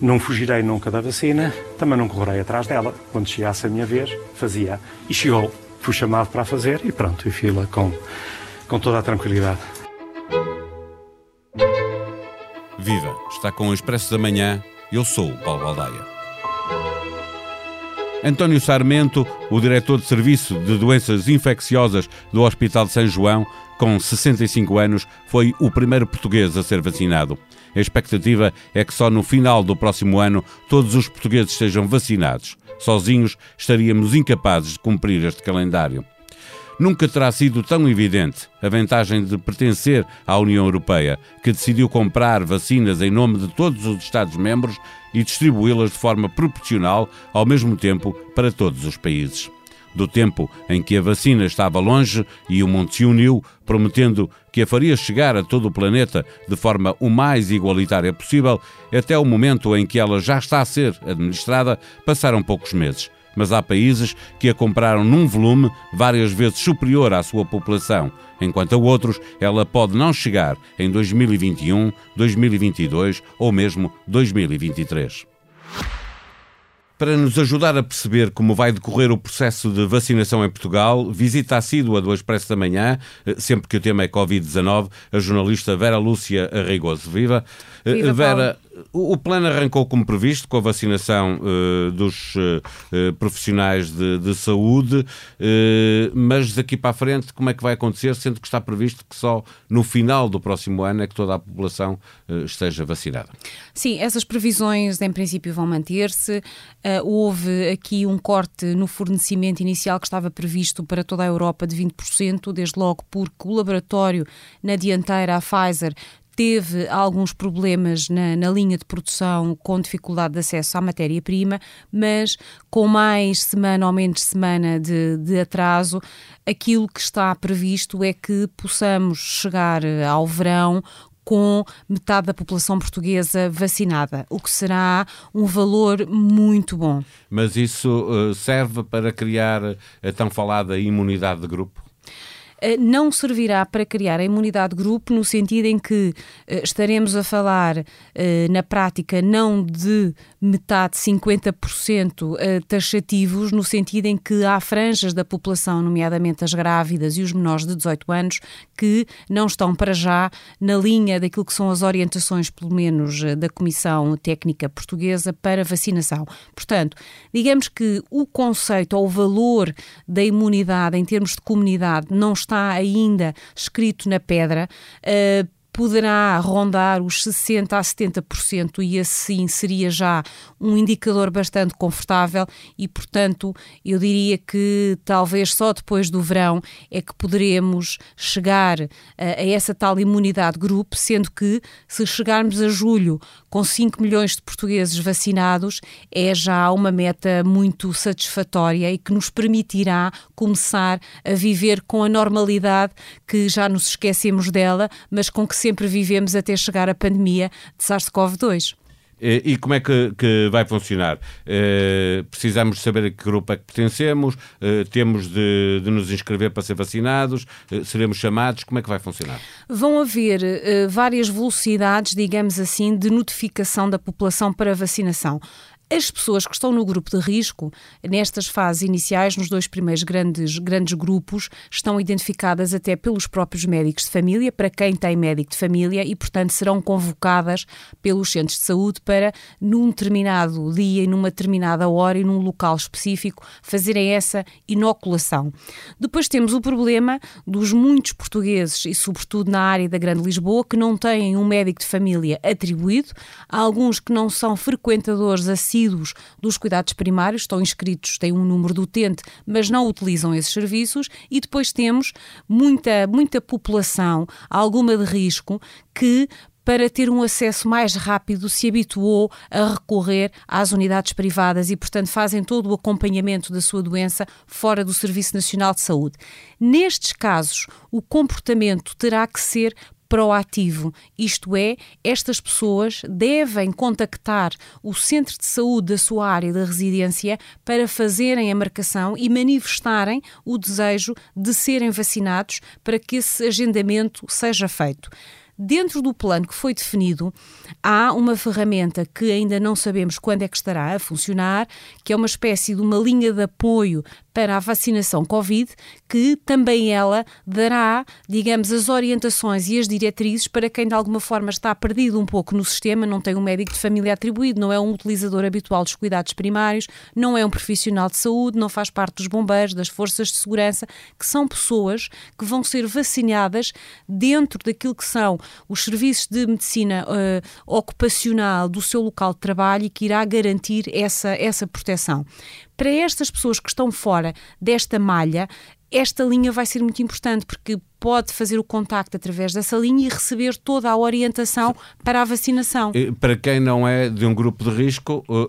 Não fugirei nunca da vacina, também não correrei atrás dela. Quando chegasse a minha vez, fazia. E chegou. Fui chamado para fazer e pronto, e fila com, com toda a tranquilidade. Viva! Está com o Expresso da Manhã. Eu sou o Paulo Baldaia. António Sarmento, o diretor de Serviço de Doenças Infecciosas do Hospital de São João, com 65 anos, foi o primeiro português a ser vacinado. A expectativa é que só no final do próximo ano todos os portugueses sejam vacinados. Sozinhos estaríamos incapazes de cumprir este calendário. Nunca terá sido tão evidente a vantagem de pertencer à União Europeia, que decidiu comprar vacinas em nome de todos os Estados-membros e distribuí-las de forma proporcional, ao mesmo tempo, para todos os países. Do tempo em que a vacina estava longe e o mundo se uniu, prometendo que a faria chegar a todo o planeta de forma o mais igualitária possível, até o momento em que ela já está a ser administrada, passaram poucos meses mas há países que a compraram num volume várias vezes superior à sua população, enquanto a outros ela pode não chegar em 2021, 2022 ou mesmo 2023. Para nos ajudar a perceber como vai decorrer o processo de vacinação em Portugal, visita assídua do Expresso da Manhã, eh, sempre que o tema é Covid-19, a jornalista Vera Lúcia Arreigoso. Viva! Viva Vera, o plano arrancou como previsto, com a vacinação uh, dos uh, profissionais de, de saúde, uh, mas daqui para a frente, como é que vai acontecer, sendo que está previsto que só no final do próximo ano é que toda a população esteja vacinada? Sim, essas previsões em princípio vão manter-se. houve aqui um corte no fornecimento inicial que estava previsto para toda a Europa de 20%, desde logo porque o laboratório na dianteira, a Pfizer, teve alguns problemas na, na, linha de produção com dificuldade de acesso à matéria-prima, mas com mais semana ou menos semana de, de, atraso, aquilo que está previsto é que possamos chegar ao verão com metade da população portuguesa vacinada, o que será um valor muito bom. Mas isso uh, serve para criar a tão falada imunidade de grupo? Eh, não servirá para criar a imunidade de grupo no sentido em que eh, estaremos a falar eh, na prática não de metade, 50% taxativos, no sentido em que há franjas da população, nomeadamente as grávidas e os menores de 18 anos, que não estão para já na linha daquilo que são as orientações, pelo menos da Comissão Técnica Portuguesa, para vacinação. Portanto, digamos que o conceito ou o valor da imunidade em termos de comunidade não está está ainda escrito na pedra, uh, poderá rondar os 60% a 70% e assim seria já um indicador bastante confortável e, portanto, eu diria que talvez só depois do verão é que poderemos chegar a, a essa tal imunidade grupo, sendo que se chegarmos a julho com 5 milhões de portugueses vacinados, é já uma meta muito satisfatória e que nos permitirá começar a viver com a normalidade que já nos esquecemos dela, mas com que sempre vivemos até chegar a pandemia de SARS-CoV-2. E como é que, que vai funcionar? Uh, precisamos saber a que grupo é que pertencemos, uh, temos de, de, nos inscrever para ser vacinados, uh, seremos chamados, como é que vai funcionar? Vão haver várias velocidades, digamos assim, de notificação da população para vacinação. As pessoas que estão no grupo de risco, nestas fases iniciais, nos dois primeiros grandes, grandes grupos, estão identificadas até pelos próprios médicos de família, para quem tem médico de família, e, portanto, serão convocadas pelos centros de saúde para, num determinado dia e numa determinada hora e num local específico, fazerem essa inoculação. Depois temos o problema dos muitos portugueses, e sobretudo na área da Grande Lisboa, que não têm um médico de família atribuído, há alguns que não são frequentadores assim dos cuidados primários, estão inscritos, têm um número do utente, mas não utilizam esses serviços, e depois temos muita, muita população, alguma de risco, que para ter um acesso mais rápido, se habituou a recorrer às unidades privadas e, portanto, fazem todo o acompanhamento da sua doença fora do Serviço Nacional de Saúde. Nestes casos, o comportamento terá que ser proativo, isto é, estas pessoas devem contactar o centro de saúde da sua área de residência para fazerem a marcação e manifestarem o desejo de serem vacinados para que esse agendamento seja feito. Dentro do plano que foi definido, há uma ferramenta que ainda não sabemos quando é que estará a funcionar, que é uma espécie de uma linha de apoio para a vacinação Covid, que também ela dará, digamos, as orientações e as diretrizes para quem de alguma forma está perdido um pouco no sistema, não tem um médico de família atribuído, não é um utilizador habitual dos cuidados primários, não é um profissional de saúde, não faz parte dos bombeiros, das forças de segurança, que são pessoas que vão ser vacinadas dentro daquilo que são os serviços de medicina uh, ocupacional do seu local de trabalho e que irá garantir essa, essa proteção. Para estas pessoas que estão fora desta malha, esta linha vai ser muito importante porque pode fazer o contacto através dessa linha e receber toda a orientação para a vacinação. Para quem não é de um grupo de risco, uh,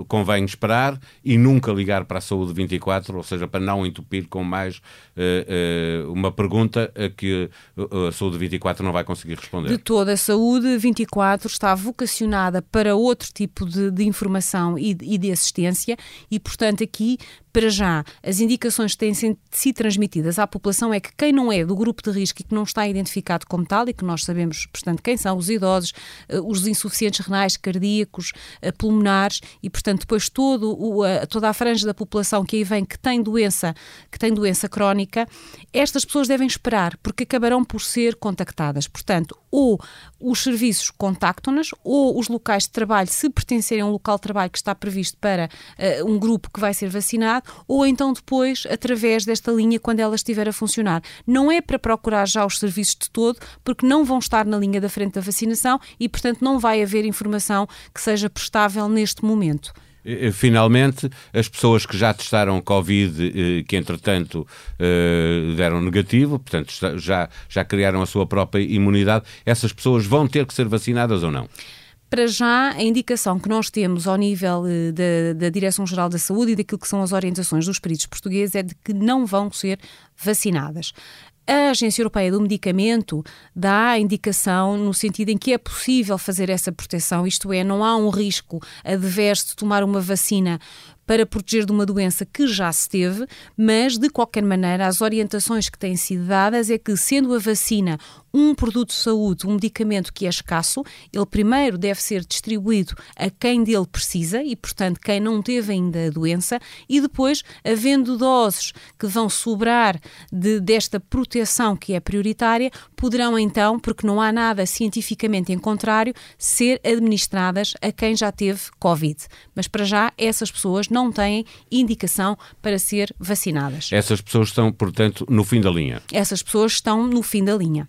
uh, convém esperar e nunca ligar para a Saúde 24, ou seja, para não entupir com mais uh, uma pergunta a que a Saúde 24 não vai conseguir responder. De toda a Saúde 24 está vocacionada para outro tipo de, de informação e, e de assistência e, portanto, aqui para já, as indicações que têm sido transmitidas à população é que quem não é do grupo de risco e que não está identificado como tal, e que nós sabemos, portanto, quem são os idosos, eh, os insuficientes renais, cardíacos, eh, pulmonares, e, portanto, depois todo o, toda a franja da população que aí vem que tem doença, que tem doença crónica, estas pessoas devem esperar, porque acabarão por ser contactadas. Portanto, ou os serviços contactam-nas, ou os locais de trabalho, se pertencerem a um local de trabalho que está previsto para uh, um grupo que vai ser vacinado, ou então depois através desta linha quando ela estiver a funcionar. Não é para procurar já os serviços de todo, porque não vão estar na linha da frente da vacinação e, portanto, não vai haver informação que seja prestável neste momento finalmente, as pessoas que já testaram Covid, que entretanto eh, deram negativo, portanto já, já criaram a sua própria imunidade, essas pessoas vão ter que ser vacinadas ou não? Para já, a indicação que nós temos ao nível eh, da, da Direção-Geral da Saúde e daquilo que são as orientações dos peritos portugueses é de que não vão ser vacinadas. A Agência Europeia do Medicamento dá indicação no sentido em que é possível fazer essa proteção, isto é, não há um risco adverso de tomar uma vacina para proteger de uma doença que já se teve, mas de qualquer maneira as orientações que têm sido dadas é que, sendo a vacina um produto de saúde, um medicamento que é escasso, ele primeiro deve ser distribuído a quem dele precisa e, portanto, quem não teve ainda a doença, e depois, havendo doses que vão sobrar de, desta proteção que é prioritária, poderão então, porque não há nada cientificamente em contrário, ser administradas a quem já teve Covid. Mas para já, essas pessoas não têm indicação para ser vacinadas. Essas pessoas estão, portanto, no fim da linha. Essas pessoas estão no fim da linha.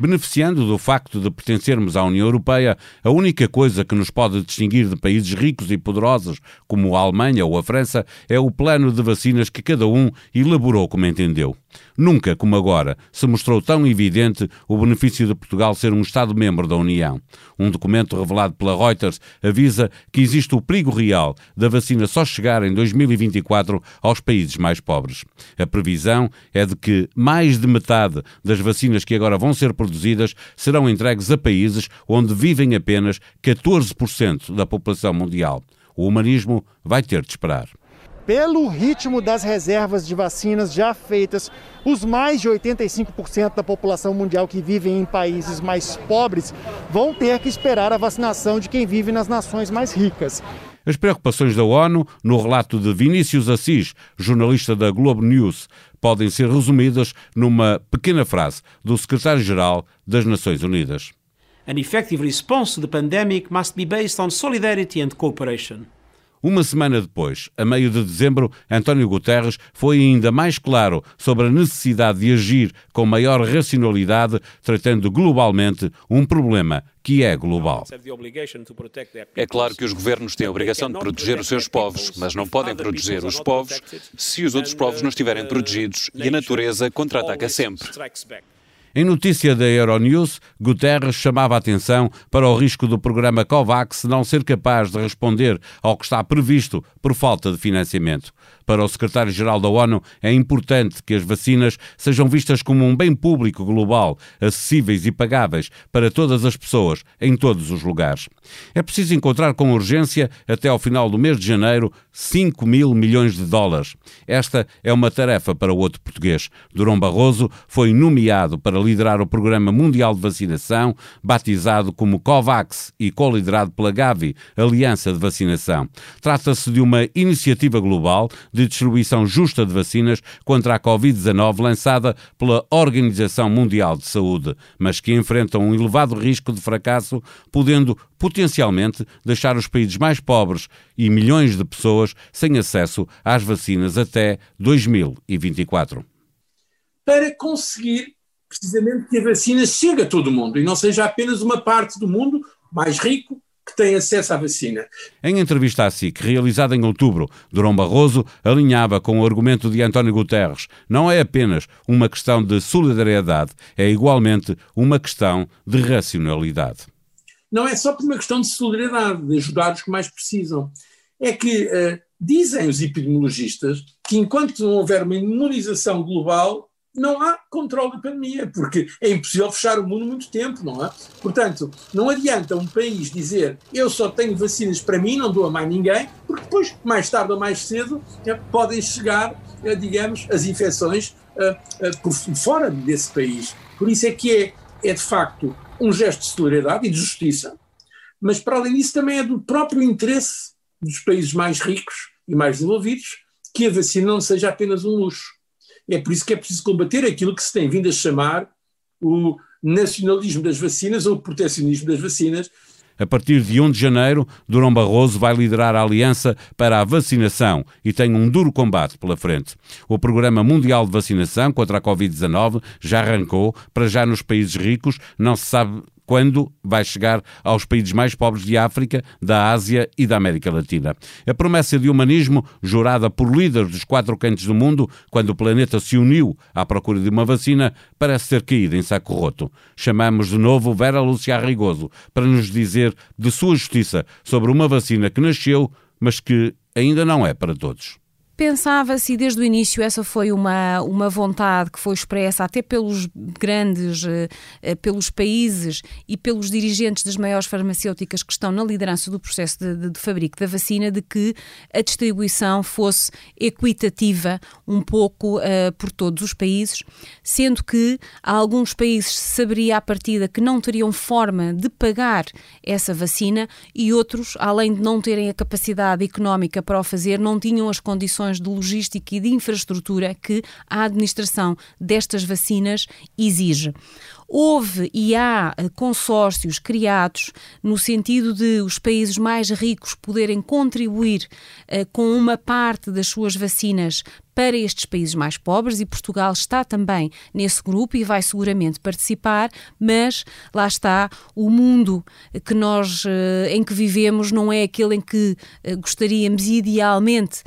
Beneficiando do facto de pertencermos à União Europeia, a única coisa que nos pode distinguir de países ricos e poderosos como a Alemanha ou a França é o plano de vacinas que cada um elaborou como entendeu. Nunca, como agora, se mostrou tão evidente o benefício de Portugal ser um Estado-membro da União. Um documento revelado pela Reuters avisa que existe o perigo real da vacina só chegar em 2024 aos países mais pobres. A previsão é de que mais de metade das vacinas que agora vão ser produzidas serão entregues a países onde vivem apenas 14% da população mundial. O humanismo vai ter de esperar pelo ritmo das reservas de vacinas já feitas, os mais de 85% da população mundial que vive em países mais pobres vão ter que esperar a vacinação de quem vive nas nações mais ricas. As preocupações da ONU, no relato de Vinícius Assis, jornalista da Globo News, podem ser resumidas numa pequena frase do secretário-geral das Nações Unidas. An effective response to the pandemic must be based on solidarity and cooperation. Uma semana depois, a meio de dezembro, António Guterres foi ainda mais claro sobre a necessidade de agir com maior racionalidade, tratando globalmente um problema que é global. É claro que os governos têm a obrigação de proteger os seus povos, mas não podem proteger os povos se os outros povos não estiverem protegidos e a natureza contra-ataca sempre. Em notícia da Euronews, Guterres chamava a atenção para o risco do programa COVAX não ser capaz de responder ao que está previsto por falta de financiamento. Para o secretário-geral da ONU, é importante que as vacinas sejam vistas como um bem público global, acessíveis e pagáveis para todas as pessoas, em todos os lugares. É preciso encontrar com urgência, até ao final do mês de janeiro, 5 mil milhões de dólares. Esta é uma tarefa para o outro português. Durão Barroso foi nomeado para a liderar o Programa Mundial de Vacinação, batizado como COVAX e co-liderado pela Gavi, Aliança de Vacinação. Trata-se de uma iniciativa global de distribuição justa de vacinas contra a Covid-19 lançada pela Organização Mundial de Saúde, mas que enfrenta um elevado risco de fracasso, podendo potencialmente deixar os países mais pobres e milhões de pessoas sem acesso às vacinas até 2024. Para conseguir precisamente que a vacina chegue a todo o mundo e não seja apenas uma parte do mundo mais rico que tem acesso à vacina. Em entrevista à SIC, realizada em outubro, Durão Barroso alinhava com o argumento de António Guterres. Não é apenas uma questão de solidariedade, é igualmente uma questão de racionalidade. Não é só por uma questão de solidariedade, de ajudar os que mais precisam. É que uh, dizem os epidemiologistas que enquanto não houver uma imunização global, não há controle da pandemia, porque é impossível fechar o mundo muito tempo, não é? Portanto, não adianta um país dizer eu só tenho vacinas para mim, não dou a mais ninguém, porque depois, mais tarde ou mais cedo, eh, podem chegar, eh, digamos, as infecções uh, por fora desse país. Por isso é que é, é, de facto, um gesto de solidariedade e de justiça, mas para além disso também é do próprio interesse dos países mais ricos e mais desenvolvidos que a vacina não seja apenas um luxo é por isso que é preciso combater aquilo que se tem vindo a chamar o nacionalismo das vacinas ou o protecionismo das vacinas. A partir de 1 de janeiro, Durão Barroso vai liderar a Aliança para a Vacinação e tem um duro combate pela frente. O Programa Mundial de Vacinação contra a Covid-19 já arrancou, para já nos países ricos, não se sabe quando vai chegar aos países mais pobres de África, da Ásia e da América Latina. A promessa de humanismo, jurada por líderes dos quatro cantos do mundo, quando o planeta se uniu à procura de uma vacina, parece ter caído em saco roto. Chamamos de novo Vera Lúcia Arrigoso para nos dizer de sua justiça sobre uma vacina que nasceu, mas que ainda não é para todos. Pensava-se, desde o início, essa foi uma, uma vontade que foi expressa até pelos grandes, eh, pelos países e pelos dirigentes das maiores farmacêuticas que estão na liderança do processo de, de, de fabrico da vacina, de que a distribuição fosse equitativa um pouco uh, por todos os países, sendo que há alguns países saberia à partida que não teriam forma de pagar essa vacina e outros, além de não terem a capacidade económica para o fazer, não tinham as condições questões de logística e de infraestrutura que a administração destas vacinas exige. Houve e há eh, consórcios criados no sentido de os países mais ricos poderem contribuir uh, com uma parte das suas vacinas para estes países mais pobres e Portugal está também nesse grupo e vai seguramente participar, mas lá está, o mundo que nós eh, em que vivemos não é aquele em que gostaríamos idealmente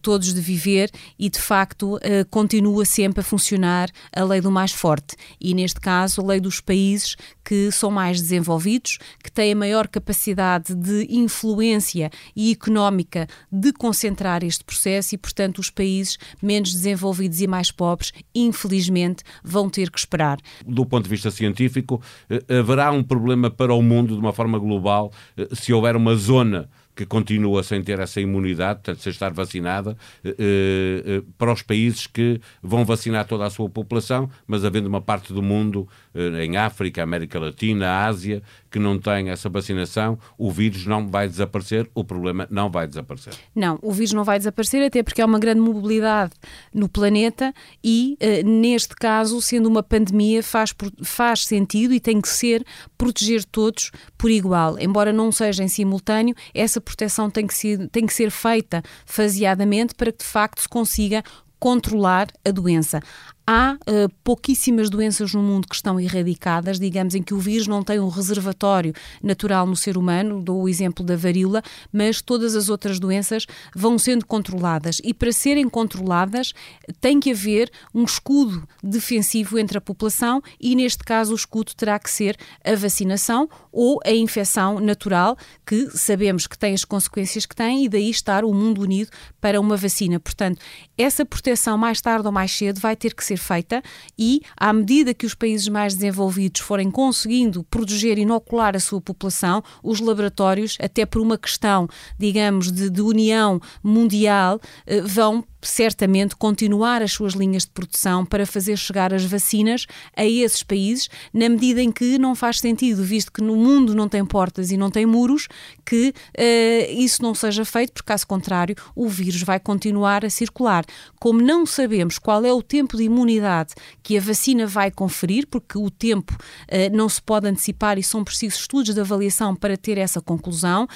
todos de viver e de facto continua sempre a funcionar a lei do mais forte. E neste caso lei dos países que são mais desenvolvidos, que têm a maior capacidade de influência e económica de concentrar este processo e, portanto, os países menos desenvolvidos e mais pobres, infelizmente, vão ter que esperar. Do ponto de vista científico, eh, haverá um problema para o mundo de uma forma global eh, se houver uma zona que continua sem ter essa imunidade, portanto, sem estar vacinada, eh, eh, para os países que vão vacinar toda a sua população, mas havendo uma parte do mundo, eh, em África, América Latina, Ásia, que não tem essa vacinação, o vírus não vai desaparecer, o problema não vai desaparecer. Não, o vírus não vai desaparecer, até porque há uma grande mobilidade no planeta e, neste caso, sendo uma pandemia, faz, faz sentido e tem que ser proteger todos por igual. Embora não seja em simultâneo, essa proteção tem que ser, tem que ser feita faseadamente para que de facto se consiga controlar a doença. Há uh, pouquíssimas doenças no mundo que estão erradicadas, digamos, em que o vírus não tem um reservatório natural no ser humano, dou o exemplo da varíola, mas todas as outras doenças vão sendo controladas. E para serem controladas, tem que haver um escudo defensivo entre a população e, neste caso, o escudo terá que ser a vacinação ou a infecção natural, que sabemos que tem as consequências que tem, e daí estar o mundo unido para uma vacina. Portanto, essa proteção, mais tarde ou mais cedo, vai ter que ser ser feita e, à medida que os países mais desenvolvidos forem conseguindo proteger e inocular a sua população, os laboratórios, até por uma questão, digamos, de, de união mundial, eh, vão certamente continuar as suas linhas de produção para fazer chegar as vacinas a esses países, na medida em que não faz sentido, visto que no mundo não tem portas e não tem muros, que uh, isso não seja feito, porque caso contrário o vírus vai continuar a circular. Como não sabemos qual é o tempo de imunidade que a vacina vai conferir, porque o tempo uh, não se pode antecipar e são precisos estudos de avaliação para ter essa conclusão,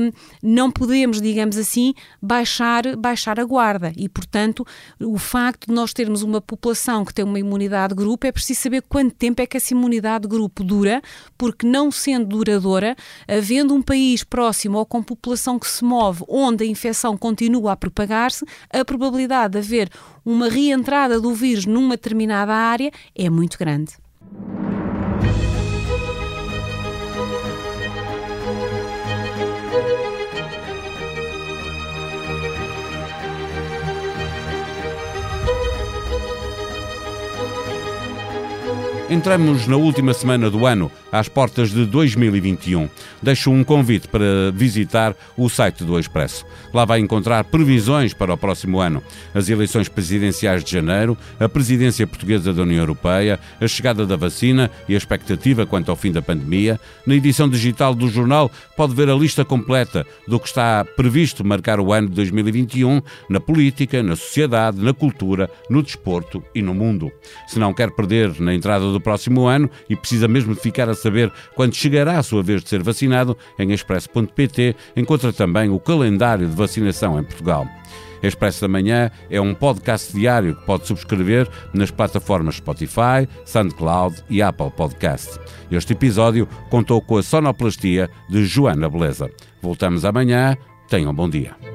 um, não podemos, digamos assim, baixar, baixar a guarda. E, portanto, o facto de nós termos uma população que tem uma imunidade de grupo, é preciso saber quanto tempo é que essa imunidade de grupo dura, porque não sendo duradoura, havendo um país próximo ou com população que se move onde a infecção continua a propagar-se, a probabilidade de haver uma reentrada do vírus numa determinada área é muito grande. Entramos na última semana do ano, às portas de 2021. Deixo um convite para visitar o site do Expresso. Lá vai encontrar previsões para o próximo ano: as eleições presidenciais de janeiro, a presidência portuguesa da União Europeia, a chegada da vacina e a expectativa quanto ao fim da pandemia. Na edição digital do jornal pode ver a lista completa do que está previsto marcar o ano de 2021 na política, na sociedade, na cultura, no desporto e no mundo. Se não quer perder na entrada do próximo ano e precisa mesmo ficar a saber quando chegará a sua vez de ser vacinado, em expresso.pt encontra também o calendário de vacinação em Portugal. Expresso da Manhã é um podcast diário que pode subscrever nas plataformas Spotify, SoundCloud e Apple Podcast. Este episódio contou com a sonoplastia de Joana Beleza. Voltamos amanhã. Tenham um bom dia.